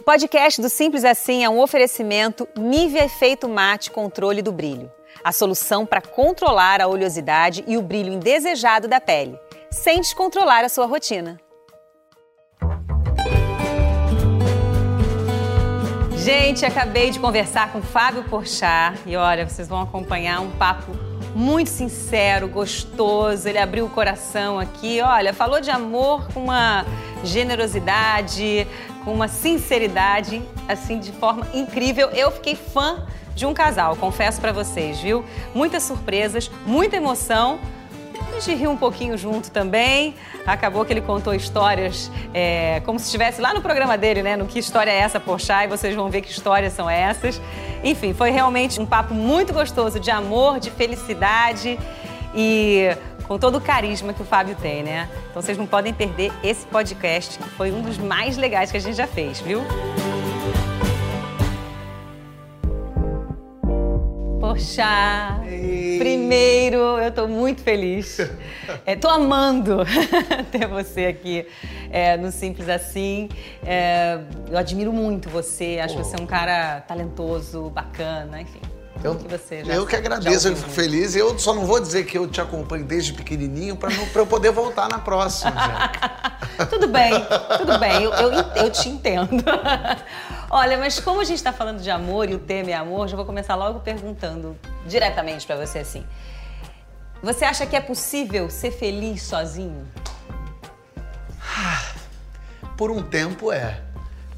O podcast do Simples Assim é um oferecimento Nivea Efeito Mate Controle do Brilho. A solução para controlar a oleosidade e o brilho indesejado da pele, sem descontrolar a sua rotina. Gente, acabei de conversar com Fábio Porchat e olha, vocês vão acompanhar um papo muito sincero, gostoso. Ele abriu o coração aqui, olha, falou de amor com uma generosidade, com uma sinceridade, assim, de forma incrível. Eu fiquei fã de um casal, confesso para vocês, viu? Muitas surpresas, muita emoção. A gente riu um pouquinho junto também. Acabou que ele contou histórias é, como se estivesse lá no programa dele, né? No Que História é Essa, Porchat, e vocês vão ver que histórias são essas. Enfim, foi realmente um papo muito gostoso de amor, de felicidade e com todo o carisma que o Fábio tem, né? Então vocês não podem perder esse podcast, que foi um dos mais legais que a gente já fez, viu? Poxa, primeiro, eu tô muito feliz. É, tô amando ter você aqui é, no Simples Assim. É, eu admiro muito você, acho que você é um cara talentoso, bacana, enfim. Eu, que você já eu que agradeço, eu fico feliz. Eu só não vou dizer que eu te acompanho desde pequenininho para eu poder voltar na próxima, tudo bem, tudo bem, eu, eu, eu te entendo. Olha, mas como a gente está falando de amor e o tema é amor, já vou começar logo perguntando diretamente para você assim. Você acha que é possível ser feliz sozinho? Por um tempo é.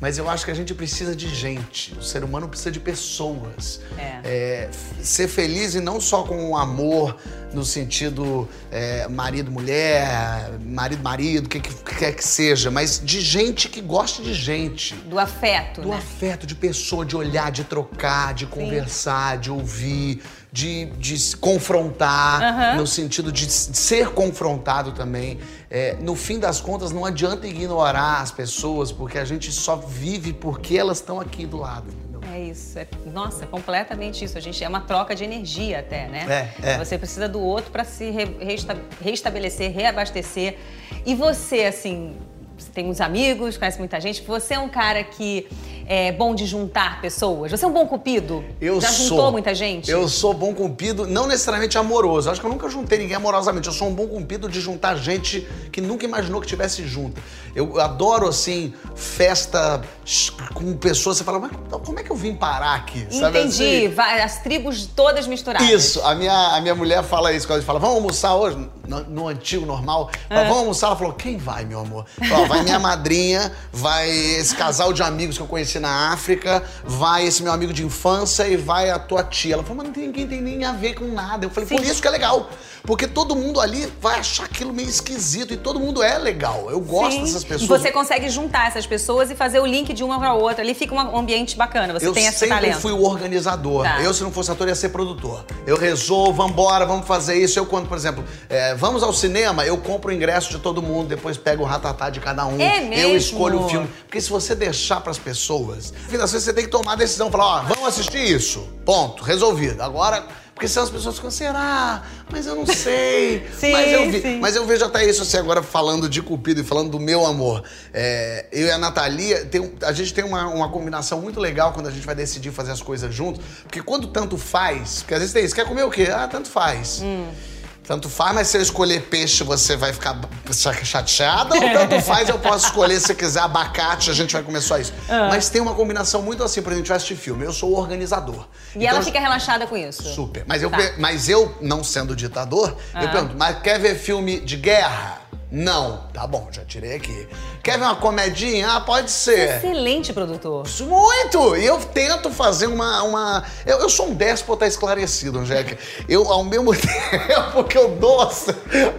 Mas eu acho que a gente precisa de gente. O ser humano precisa de pessoas. É. É, ser feliz e não só com o amor no sentido é, marido-mulher, marido-marido, o que, que quer que seja, mas de gente que gosta de gente. Do afeto, Do né? afeto, de pessoa, de olhar, de trocar, de conversar, de ouvir, de, de se confrontar, no sentido de ser confrontado também. É, no fim das contas, não adianta ignorar as pessoas, porque a gente só vive porque elas estão aqui do lado. É isso, é, nossa, completamente isso. A gente é uma troca de energia até, né? É, é. Você precisa do outro para se re- resta- restabelecer, reabastecer. E você, assim, você tem uns amigos, conhece muita gente. Você é um cara que é bom de juntar pessoas. Você é um bom cupido. Eu Já sou. juntou muita gente? Eu sou bom cupido, não necessariamente amoroso. Acho que eu nunca juntei ninguém amorosamente. Eu sou um bom cupido de juntar gente que nunca imaginou que tivesse junta. Eu adoro, assim, festa com pessoas. Você fala, mas como é que eu vim parar aqui? Sabe Entendi. assim? Vai- As tribos todas misturadas. Isso, a minha, a minha mulher fala isso, quando a gente fala, vamos almoçar hoje, no, no antigo, normal, fala, vamos almoçar, ela falou, quem vai, meu amor? Vai minha madrinha, vai esse casal de amigos que eu conheci na África, vai esse meu amigo de infância e vai a tua tia. Ela falou, mas não tem, ninguém tem nem a ver com nada. Eu falei, por Sim. isso que é legal, porque todo mundo ali vai achar aquilo meio esquisito e todo mundo é legal. Eu gosto Sim. dessas E pessoas. você consegue juntar essas pessoas e fazer o link de uma para outra. Ali fica um ambiente bacana. Você eu tem esse sempre talento. fui o organizador. Tá. Eu, se não fosse ator, ia ser produtor. Eu resolvo, vambora, vamos fazer isso. Eu, quando, por exemplo, é, vamos ao cinema, eu compro o ingresso de todo mundo, depois pego o ratatá de cada um. É Eu mesmo? escolho o filme. Porque se você deixar pras pessoas, no fim das vezes você tem que tomar a decisão. Falar, ó, vamos assistir isso. Ponto, resolvido. Agora... Porque senão as pessoas ficam, será? Mas eu não sei. Sim, mas, eu vi- sim. mas eu vejo até isso assim, agora falando de Cupido e falando do meu amor. É, eu e a Natalia, tem a gente tem uma, uma combinação muito legal quando a gente vai decidir fazer as coisas juntos. Porque quando tanto faz, porque às vezes tem isso, quer comer o quê? Ah, tanto faz. Hum. Tanto faz, mas se eu escolher peixe, você vai ficar chateada? Ou tanto faz, eu posso escolher, se quiser abacate, a gente vai comer só isso. Ah. Mas tem uma combinação muito assim, por exemplo, a gente vai assistir filme. Eu sou o organizador. E ela Então, fica relaxada com isso. Super. Mas eu, Tá. mas eu não sendo ditador, eu pergunto, mas quer ver filme de guerra? Não. Tá bom, já tirei aqui. Quer ver uma comedinha? Ah, pode ser. Excelente produtor. Muito! E eu tento fazer uma. uma... Eu, eu sou um déspota esclarecido, Angélica. Eu, ao mesmo tempo que eu dou a,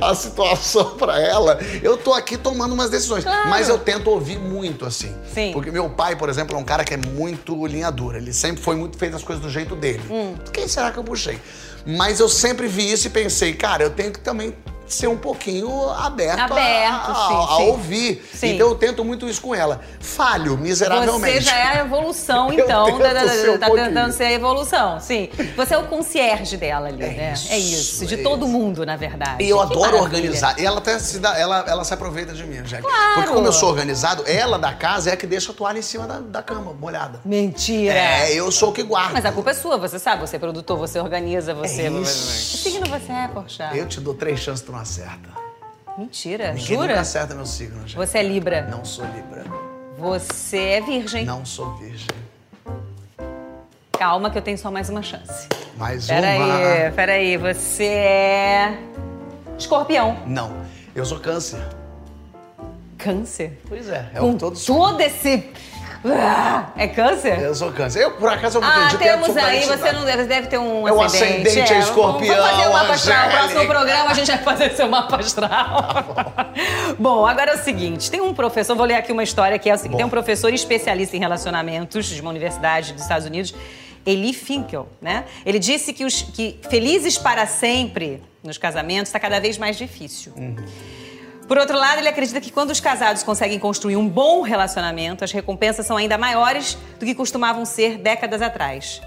a situação pra ela, eu tô aqui tomando umas decisões. Claro. Mas eu tento ouvir muito, assim. Sim. Porque meu pai, por exemplo, é um cara que é muito linha dura. Ele sempre foi muito fez as coisas do jeito dele. Hum. Quem será que eu puxei? Mas eu sempre vi isso e pensei, cara, eu tenho que também ser um pouquinho aberto, Aberto, a, a- sim, a sim. ouvir. Sim. Então eu tento muito isso com ela. Falho miseravelmente. Você já é a evolução, então. da- da- um tá pouquinho. tentando ser a evolução, sim. Você é o concierge dela ali, né? isso, é isso. De é todo isso. mundo, na verdade. E eu Que adoro maravilha. organizar. E ela até se dá, ela, ela se aproveita de mim, Angélica. Claro. Porque como eu sou organizado, ela da casa é a que deixa a toalha em cima da, da cama, molhada. Mentira. É, eu sou o que guardo. Mas a culpa é sua, você sabe. Você é produtor, você organiza, você... É Que isso. signo você é, Porchat? Eu te dou três chances, não acerta. Mentira, Ninguém jura? nunca acerta meu signo, Angélica. Você é Libra. Não sou Libra. Você é virgem. Não sou virgem. Calma que eu tenho só mais uma chance. Mais Peraí, uma. peraí. Você é... Escorpião. Não. Eu sou câncer. Câncer? Pois é. É Com todo esse... Ah, É câncer? Eu sou câncer. Eu, por acaso, eu me Ah, acredito em temos aí, você não deve, deve ter um É o ascendente. ascendente, é escorpião, Vamos fazer o mapa astral. No próximo programa a gente vai fazer seu mapa astral. Bom, agora é o seguinte, tem um professor, vou ler aqui uma história que é o seguinte, Bom. tem um professor especialista em relacionamentos de uma universidade dos Estados Unidos, Eli Finkel, né? Ele disse que, os, que felizes para sempre nos casamentos está cada vez mais difícil. Por outro lado, ele acredita que quando os casados conseguem construir um bom relacionamento, as recompensas são ainda maiores do que costumavam ser décadas atrás.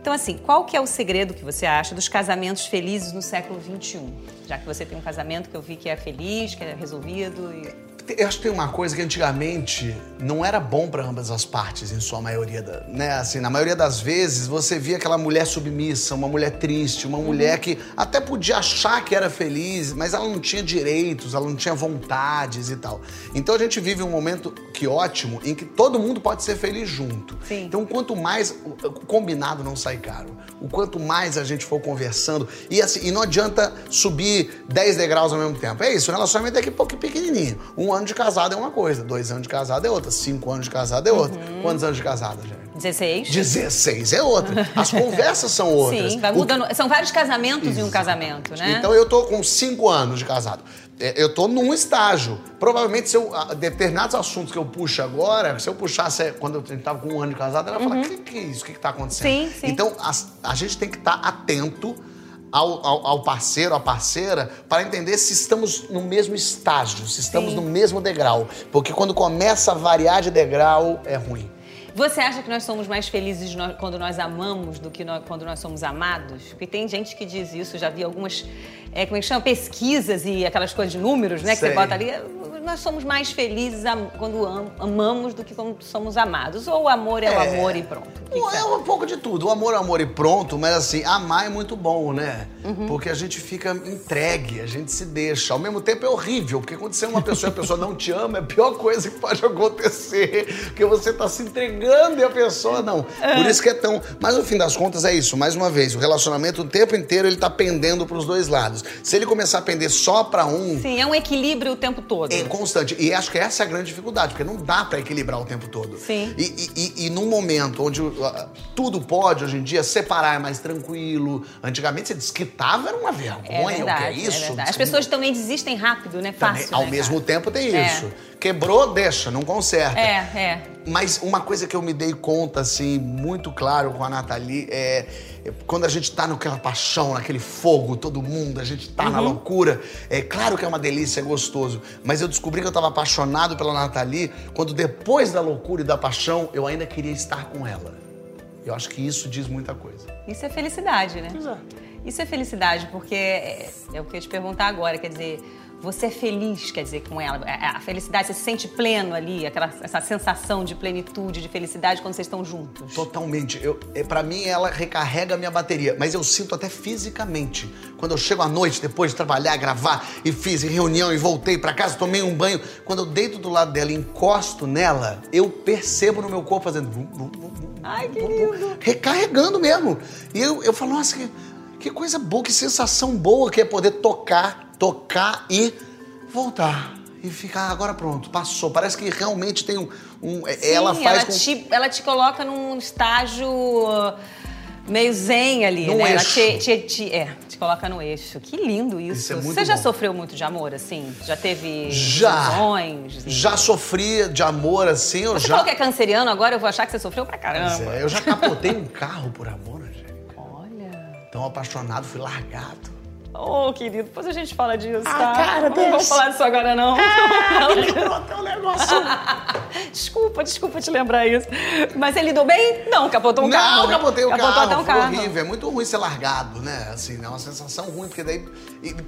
Então, assim, qual que é o segredo que você acha dos casamentos felizes no século XXI? Já que você tem um casamento que eu vi que é feliz, que é resolvido e... Eu acho que tem uma coisa que antigamente não era bom para ambas as partes, em sua maioria, da- né? Assim, na maioria das vezes você via aquela mulher submissa, uma mulher triste, uma mulher que até podia achar que era feliz, mas ela não tinha direitos, ela não tinha vontades e tal. Então a gente vive um momento que ótimo em que todo mundo pode ser feliz junto. Sim. Então quanto mais o combinado não sai caro, o quanto mais a gente for conversando e assim, e não adianta subir 10 degraus ao mesmo tempo. É isso, o relacionamento é que pouco pequenininho. Um ano de casado é uma coisa, dois anos de casado é outra, cinco anos de casado é outra. Uhum. Quantos anos de casado, gente? 16? 16 é outra. As conversas são outras. Sim, vai mudando. São vários casamentos em um casamento, né? Então eu tô com cinco anos de casado. É, Eu tô num estágio. Provavelmente, se eu, a- determinados assuntos que eu puxo agora, se eu puxasse quando eu tava com um ano de casado, ela ia falar: o que, que é isso? O que, que tá acontecendo? Uhum. Sim, sim. Então as- a gente tem que estar atento ao, ao- ao parceiro, à parceira, para entender se estamos no mesmo estágio, se estamos Sim. no mesmo degrau. Porque quando começa a variar de degrau, é ruim. Você acha que nós somos mais felizes quando nós amamos do que no- quando nós somos amados? Porque tem gente que diz isso, já vi algumas, é, como é que chama? Pesquisas e aquelas coisas de números, né? Que Sei. você bota ali. Nós somos mais felizes quando am- amamos do que quando somos amados. Ou o amor é, o É. amor e pronto. O que que é um pouco de tudo. O amor é amor e pronto, mas assim, amar é muito bom, né? Uhum. Porque a gente fica entregue, a gente se deixa. Ao mesmo tempo é horrível, porque quando você é uma pessoa e a pessoa não te ama, é a pior coisa que pode acontecer. Porque você tá se entregando e a pessoa não. Por isso que é tão. Mas no fim das contas é isso. Mais uma vez, o relacionamento o tempo inteiro ele tá pendendo pros dois lados. Se ele começar a pender só pra um, Sim, é um equilíbrio o tempo todo. é constante. E acho que essa é a grande dificuldade, porque não dá pra equilibrar o tempo todo. Sim. E, e, e, num momento onde tudo pode, hoje em dia, separar é mais tranquilo. Antigamente você desquitava, era uma É vergonha. verdade, o que é isso? é verdade. As pessoas também desistem rápido, né? Também, Fácil, ao né, mesmo cara? tempo tem É. isso. Quebrou, deixa, não conserta. É, é. Mas uma coisa que eu me dei conta, assim, muito claro com a Nathalie, é, é quando a gente tá naquela paixão, naquele fogo, todo mundo, a gente tá na Uhum. loucura. É claro que é uma delícia, é gostoso. Mas eu descobri que eu tava apaixonado pela Nathalie quando depois da loucura e da paixão, eu ainda queria estar com ela. Eu acho que isso diz muita coisa. Isso é felicidade, né? Isso é felicidade, porque é, é o que eu ia te perguntar agora, quer dizer, você é feliz, quer dizer, com ela. A a felicidade, você se sente pleno ali, aquela, essa sensação de plenitude, de felicidade quando vocês estão juntos. Totalmente. Eu, é, para mim, ela recarrega a minha bateria. Mas eu sinto até fisicamente. Quando eu chego à noite, depois de trabalhar, gravar, e fiz reunião e voltei pra casa, tomei um banho. Quando eu deito do lado dela e encosto nela, eu percebo no meu corpo fazendo. Ai, que lindo. Recarregando mesmo. E eu, eu falo, nossa, que, que coisa boa, que sensação boa que é poder tocar, tocar e voltar. E ficar, agora pronto, passou. Parece que realmente tem um. um- ela Sim, faz ela com te, ela te coloca num estágio uh, meio zen ali, Num né? Ela eixo. te, te, te- é, te coloca no eixo. Que lindo isso. Isso é Você já bom. sofreu muito de amor, assim? Já teve Já. ilusões? Já sofri de amor assim, eu Você já. falou que é canceriano, agora eu vou achar que você sofreu pra caramba. Pois é, eu já capotei um carro por amor, Angélica. Olha. Tão apaixonado, fui largado. Ô, oh, querido, depois a gente fala disso, ah, tá? Cara, não vamos falar disso agora, não. Ah, lembrou até um negócio. desculpa, desculpa te lembrar isso. Mas ele lidou bem? Não, capotou um não, carro. Não, capotei o capotou carro. Até um carro. horrível. É muito ruim ser largado, né? Assim, é uma sensação ruim, porque daí,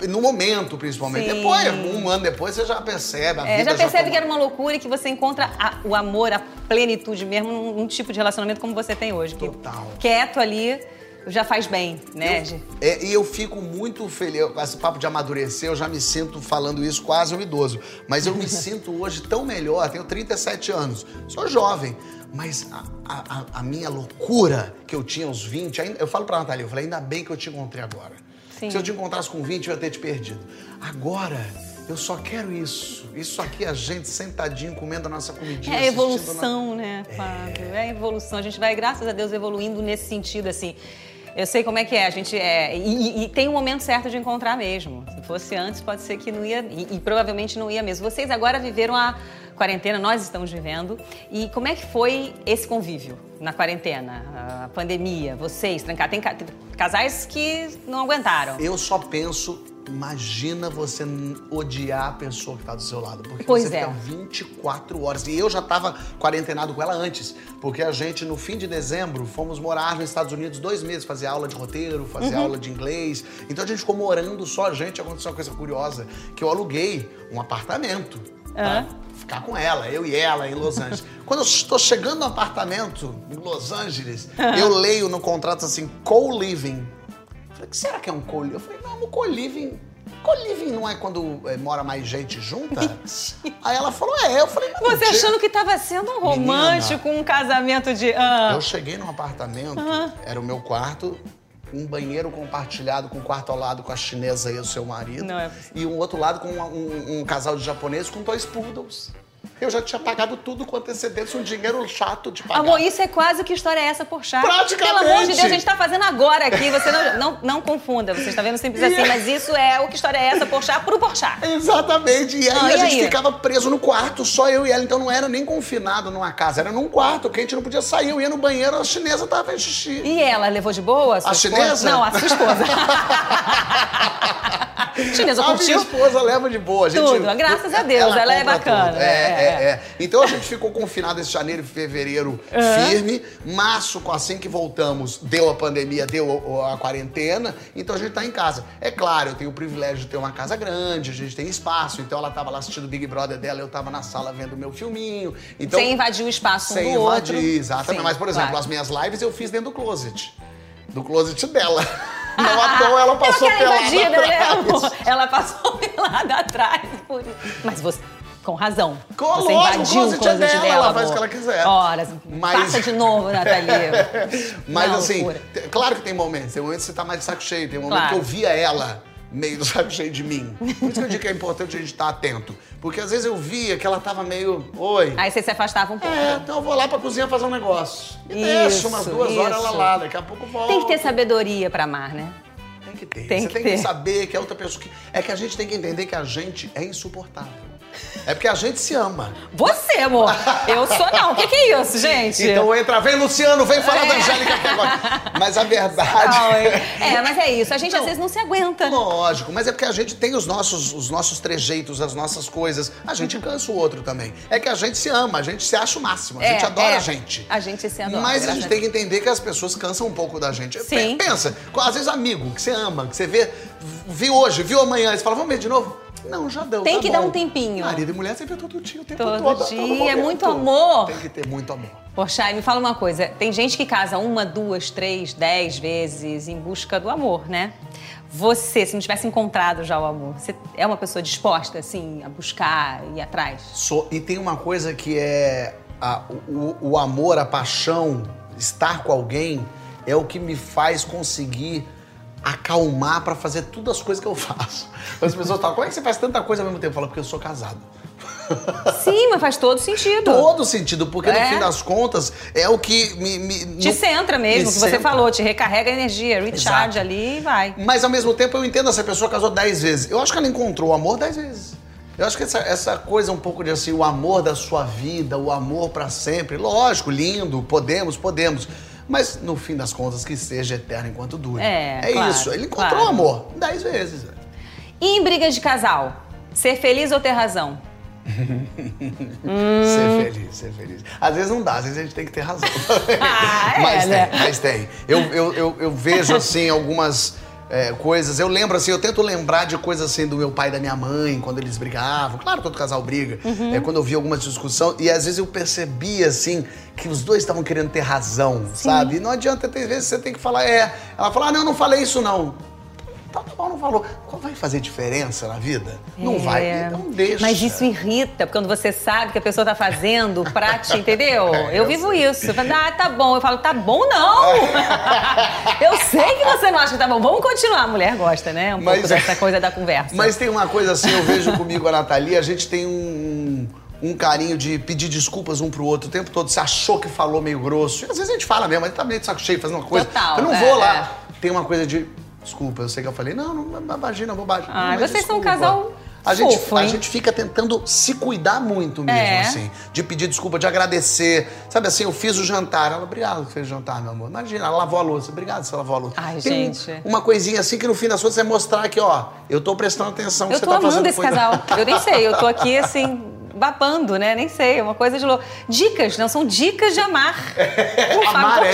no momento, principalmente. Sim. Depois, um ano depois, você já percebe. A É, vida já percebe toma- que era uma loucura e que você encontra a- o amor, a plenitude mesmo num, num tipo de relacionamento como você tem hoje. que Total. Quieto ali já faz bem, né? de- É, e eu fico muito feliz, com esse papo de amadurecer, eu já me sinto falando isso quase um idoso. Mas eu me sinto hoje tão melhor, tenho 37 anos, sou jovem. Mas a, a- a- minha loucura que eu tinha aos 20, ainda- eu falo pra Natália, eu falei, ainda bem que eu te encontrei agora. Sim. Se eu te encontrasse com 20, eu ia ter te perdido. Agora, eu só quero isso. Isso aqui, a gente sentadinho, comendo a nossa comidinha. É a evolução, né, Fábio? É a evolução. A gente vai, graças a Deus, evoluindo nesse sentido, assim. Eu sei como é que é, a gente é. E, e- tem um momento certo de encontrar mesmo. Se fosse antes, pode ser que não ia. E, e provavelmente não ia mesmo. Vocês agora viveram a quarentena, nós estamos vivendo. E como é que foi esse convívio na quarentena? A pandemia, vocês, trancar. Tem ca- casais que não aguentaram. Eu só penso, imagina você odiar a pessoa que tá do seu lado. Porque Pois você é. fica 24 horas. E eu já tava quarentenado com ela antes. Porque a gente, no fim de dezembro, fomos morar nos Estados Unidos dois meses, fazer aula de roteiro, fazer Uhum. aula de inglês. Então a gente ficou morando só a gente. Aconteceu uma coisa curiosa, que eu aluguei um apartamento. Pra ficar com ela, eu e ela em Los Angeles. Quando eu estou chegando no apartamento em Los Angeles, eu leio no contrato assim, co-living. Falei, o que será que é um co-living? Eu falei, um co-living. Co-living não é quando é, mora mais gente junta? Aí ela falou, é. Eu falei, não Você achando que estava sendo um romântico, um casamento de. ah, Eu cheguei num apartamento, era o meu quarto, um banheiro compartilhado com o quarto ao lado com a chinesa e o seu marido. Não é possível. E um outro lado com um, um- um casal de japoneses com dois poodles. Eu já tinha pagado tudo com antecedência, um dinheiro chato de pagar. Amor, isso é quase o que história é essa por chá. Praticamente. Pelo amor de Deus, a gente tá fazendo agora aqui. Você não, não, não confunda, você está vendo simples assim, mas isso é o que história é essa por chá pro Porchat. Exatamente. E aí Ah, a e gente aí? ficava preso no quarto, só eu e ela. Então não era nem confinado numa casa, era num quarto, que a gente não podia sair. Eu ia no banheiro, a chinesa tava fazendo xixi. E ela levou de boa? A esposa? chinesa? Não, a sua esposa. chinesa A minha curtiu? esposa leva de boa. A gente, Tudo, graças a Deus, ela é compra bacana. É, é, é, é. é. Então a gente ficou confinado esse janeiro e fevereiro firme. Março, assim que voltamos, deu a pandemia, deu a, a quarentena. Então a gente tá em casa. É claro, eu tenho o privilégio de ter uma casa grande, a gente tem espaço. Então ela tava lá assistindo o Big Brother dela, eu tava na sala vendo o meu filminho. Então, Sem invadir o espaço um sem do invadir, outro. exatamente. Sim, Mas, por exemplo, claro. as minhas lives eu fiz dentro do closet. Do closet dela. Não à toa ela passou Ela que era pelada invadida, né, amor? Ela passou pelada atrás. Por... Mas você, com razão. Com- você lógico, invadiu o closet dela, dela, ela faz o que ela quiser. Ora, Mas- passa de novo, Nathalie. Mas Não, assim, claro que tem momentos. Tem momentos que você tá mais de saco cheio. Tem momentos Claro. que eu via ela meio do saco cheio de mim. Por isso que eu digo que é importante a gente estar atento. Porque às vezes eu via que ela tava meio. Oi. Aí você se afastava um pouco. É, então eu vou lá pra cozinha fazer um negócio. E Isso, deixa umas duas horas ela isso. lá, daqui a pouco volta. Tem que ter sabedoria pra amar, né? Tem que ter. Tem Você que tem ter. que saber que a outra pessoa. Que... É que a gente tem que entender que a gente é insuportável. É porque a gente se ama. Você, amor. Eu sou não. O que, que é isso, gente? Então entra, vem Luciano, vem falar da Angélica aqui agora. Mas a verdade. Não, é, é, mas é isso. A gente às vezes não se aguenta. Lógico, mas é porque a gente tem os nossos, os nossos trejeitos, as nossas coisas. A gente cansa o outro também. É que a gente se ama, a gente se acha o máximo, a É, gente adora é. a gente. A gente se adora. Mas a gente tem que entender que as pessoas cansam um pouco da gente. Sim. Pe- Pensa, às vezes amigo, que você ama, que você vê, viu hoje, viu amanhã, e você fala, vamos ver de novo? Não, já deu. Tem tá que dar bom. um tempinho. Marido e mulher você vê todo dia, o tempo Todo todo. todo dia, é momento. muito amor. Tem que ter muito amor. Poxa, me fala uma coisa. Tem gente que casa uma, duas, três, dez vezes em busca do amor, né? Você, se não tivesse encontrado já o amor, você é uma pessoa disposta, assim, a buscar e ir atrás? Sou- e tem uma coisa que é a- o, o amor, a paixão, estar com alguém é o que me faz conseguir acalmar pra fazer todas as coisas que eu faço. As pessoas falam, como é que você faz tanta coisa ao mesmo tempo? Eu falo, porque eu sou casado. Sim, mas faz todo sentido. Todo sentido, porque É. no fim das contas é o que me. me Te no- centra mesmo, me o que você centra. falou, te recarrega a energia, recharge Exato. ali e vai. Mas ao mesmo tempo eu entendo essa pessoa casou dez vezes. Eu acho que ela encontrou o amor dez vezes. Eu acho que essa, essa coisa um pouco de assim, o amor da sua vida, o amor pra sempre, lógico, lindo, podemos, podemos. Mas no fim das contas, que seja eterno enquanto dure. É, é claro, isso. Ele encontrou claro. amor dez vezes. velho. E em brigas de casal? Ser feliz ou ter razão? Ser feliz, ser feliz. Às vezes não dá, às vezes a gente tem que ter razão. Ah, é, mas né? tem, mas tem. Eu, eu, eu, eu vejo, assim, algumas é, coisas. Eu lembro, assim, eu tento lembrar de coisas, assim, do meu pai e da minha mãe, quando eles brigavam. Claro, todo casal briga. Uhum. É, quando eu vi alguma discussão. E às vezes eu percebia, assim, que os dois estavam querendo ter razão, sabe? E não adianta, tem vezes você tem que falar, é. Ela fala, ah, não, eu não falei isso, não. Tá, tá bom, não falou. Qual vai fazer diferença na vida? Não vai. É. Então deixa. Mas isso irrita, porque quando você sabe que a pessoa tá fazendo pra te, entendeu? Eu vivo isso. Eu falo, ah, tá bom. Eu falo, tá bom não! eu sei que você não acha que tá bom. Vamos continuar. A mulher gosta, né? Um Mas- pouco dessa coisa da conversa. Mas tem uma coisa assim, eu vejo comigo a Nathalie, a gente tem um, um carinho de pedir desculpas um pro outro o tempo todo. Você achou que falou meio grosso. E às vezes a gente fala mesmo, mas tá meio de saco cheio fazendo uma coisa. Total, eu não é, vou lá. Tem uma coisa de. Desculpa, eu sei que eu falei, não, não, imagina, bobagem. Ah, Não, mas vocês são um desculpa. casal a gente, fofo, a gente fica tentando se cuidar muito mesmo, É. assim. De pedir desculpa, de agradecer. Sabe assim, eu fiz o jantar. Ela, obrigado que fez o jantar, meu amor. Imagina, ela lavou a louça. Obrigado se ela lavou a louça. Ai, Tem gente. uma coisinha assim que no fim das contas é mostrar que, ó, eu tô prestando atenção que Eu você tô tá amando fazendo esse coisa- casal. Eu nem sei, eu tô aqui assim, babando, né? Nem sei, é uma coisa de louco. Dicas, não são dicas de amar. Fábio Amar é.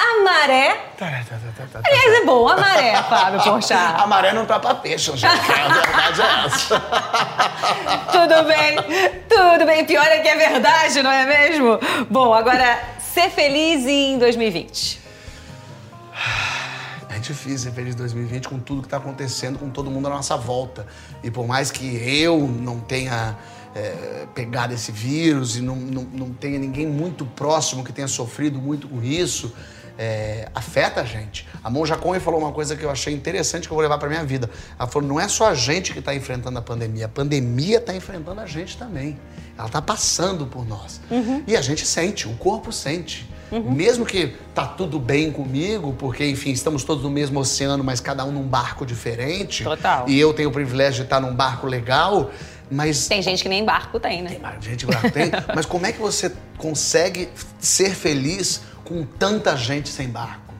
A maré. Tá, tá, tá. Aliás, é bom, a maré, Fábio A Porchat. maré não tá pra peixe, gente. A verdade é essa. Tudo bem, tudo bem. Pior é que é verdade, não é mesmo? Bom, agora, ser feliz em 2020. É difícil ser feliz em 2020 com tudo que tá acontecendo, com todo mundo à nossa volta. E por mais que eu não tenha é, pegado esse vírus e não, não, não tenha ninguém muito próximo que tenha sofrido muito com isso, é, afeta a gente. A Monja Cohen falou uma coisa que eu achei interessante que eu vou levar pra minha vida. Ela falou: não é só a gente que está enfrentando a pandemia, a pandemia está enfrentando a gente também. Ela está passando por nós. E a gente sente, o corpo sente. Mesmo que tá tudo bem comigo, porque, enfim, estamos todos no mesmo oceano, mas cada um num barco diferente. Total. E eu tenho o privilégio de estar num barco legal, mas Tem gente que nem barco tem, né? mas, gente, barco tem. Mas como é que você consegue ser feliz com tanta gente sem barco?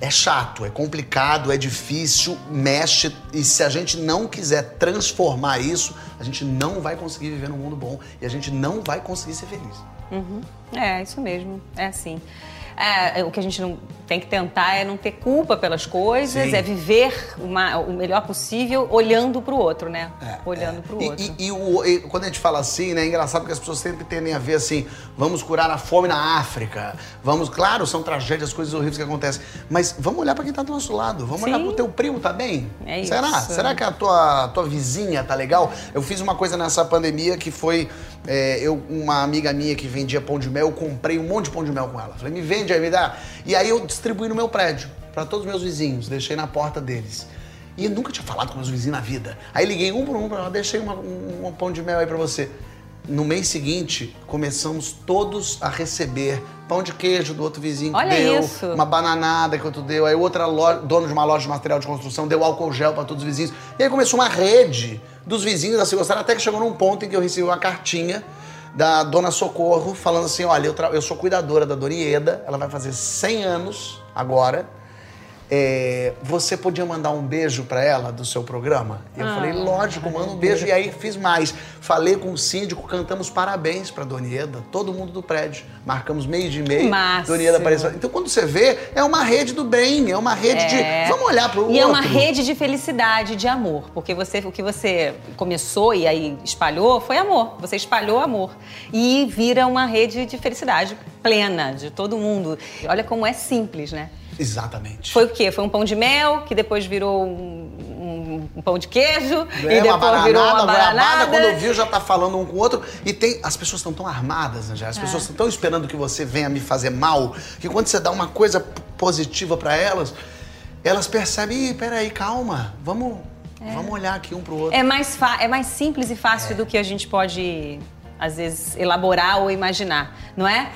É chato, é complicado, é difícil, mexe. E se a gente não quiser transformar isso, a gente não vai conseguir viver num mundo bom e a gente não vai conseguir ser feliz. É, isso mesmo. É assim. É, o que a gente não tem que tentar é não ter culpa pelas coisas, Sim. é viver uma- o melhor possível olhando pro outro, né? É, olhando é. pro E- outro. E, e o- e quando a gente fala assim, né, é engraçado que as pessoas sempre tendem a ver assim, vamos curar a fome na África, vamos, claro, são tragédias, coisas horríveis que acontecem, mas vamos olhar para quem tá do nosso lado, vamos olhar Sim. pro teu primo, tá bem? É Será? isso. Será que a tua, tua vizinha tá legal? Eu fiz uma coisa nessa pandemia que foi, é, eu, uma amiga minha que vendia pão de mel, eu comprei um monte de pão de mel com ela. Falei, me vende aí, me dá. E aí eu distribuí no meu prédio, para todos os meus vizinhos, deixei na porta deles. E eu nunca tinha falado com meus vizinhos na vida. Aí liguei um por um pra ela, deixei uma- um, um pão de mel aí pra você. No mês seguinte, começamos todos a receber pão de queijo do outro vizinho que Olha deu, isso. uma bananada que outro deu, aí outra loja, dono de uma loja de material de construção deu álcool gel pra todos os vizinhos. E aí começou uma rede dos vizinhos a se gostar, até que chegou num ponto em que eu recebi uma cartinha da dona Socorro falando assim, olha, eu, eu sou cuidadora da Dona Ieda, ela vai fazer 100 anos agora, é, você podia mandar um beijo pra ela do seu programa? E eu falei, lógico, manda um beijo. E aí fiz mais. Falei com o síndico, cantamos parabéns pra Dona Ieda, todo mundo do prédio. Marcamos meio de meio. máximo. Dona Ieda apareceu. Então quando você vê, é uma rede do bem, é uma rede É. de. Vamos olhar pro outro. E é uma rede de felicidade, de amor. Porque você, o que você começou e aí espalhou foi amor. Você espalhou amor. E vira uma rede de felicidade plena de todo mundo. Olha como é simples, né? Exatamente. Foi o quê? Foi um pão de mel, que depois virou um, um- um pão de queijo. É, e uma depois virou uma goiabada, bananada. quando eu vi, já tá falando um com o outro. E tem. As pessoas estão tão armadas, Angela. É. As pessoas estão tão esperando que você venha me fazer mal, que quando você dá uma coisa positiva pra elas, elas percebem, ih, peraí, calma, vamos, vamos olhar aqui um pro outro. É mais, é mais simples e fácil do que a gente pode, às vezes, elaborar ou imaginar, não é?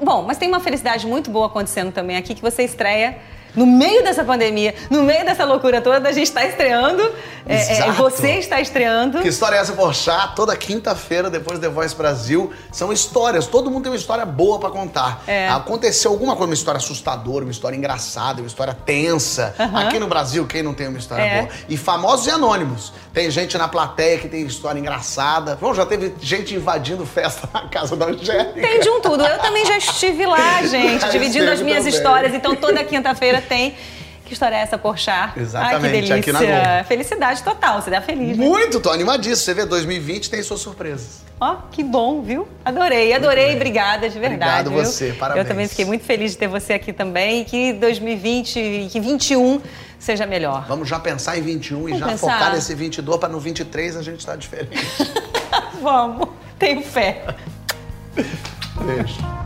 Bom, mas tem uma felicidade muito boa acontecendo também aqui que você estreia no meio dessa pandemia, no meio dessa loucura toda, a gente está estreando. É, é, você está estreando. Que história é essa, Porchat? Toda quinta-feira, depois do The Voice Brasil, são histórias. Todo mundo tem uma história boa para contar. É. Aconteceu alguma coisa, uma história assustadora, uma história engraçada, uma história tensa. Uhum. Aqui no Brasil, quem não tem uma história é. boa? E famosos e anônimos. Tem gente na plateia que tem história engraçada. Bom, já teve gente invadindo festa na casa da Angélica. Tem de um tudo. Eu também já estive lá, gente, dividindo as minhas também. histórias. Então toda quinta-feira tem que história é essa, Porchat? Exatamente, Ai, que delícia. aqui na Globo. Felicidade total, você dá feliz, né? Muito, tô animadíssimo. Você vê, 2020 tem suas surpresas. Ó, oh, que bom, viu? Adorei, adorei. Obrigada, de verdade. Obrigado você, parabéns. Eu também fiquei muito feliz de ter você aqui também que 2020 e que 21 seja melhor. Vamos já pensar em 21 Vamos e já pensar. focar nesse 22 para no 23 a gente estar tá diferente. Vamos, tenho fé. Beijo.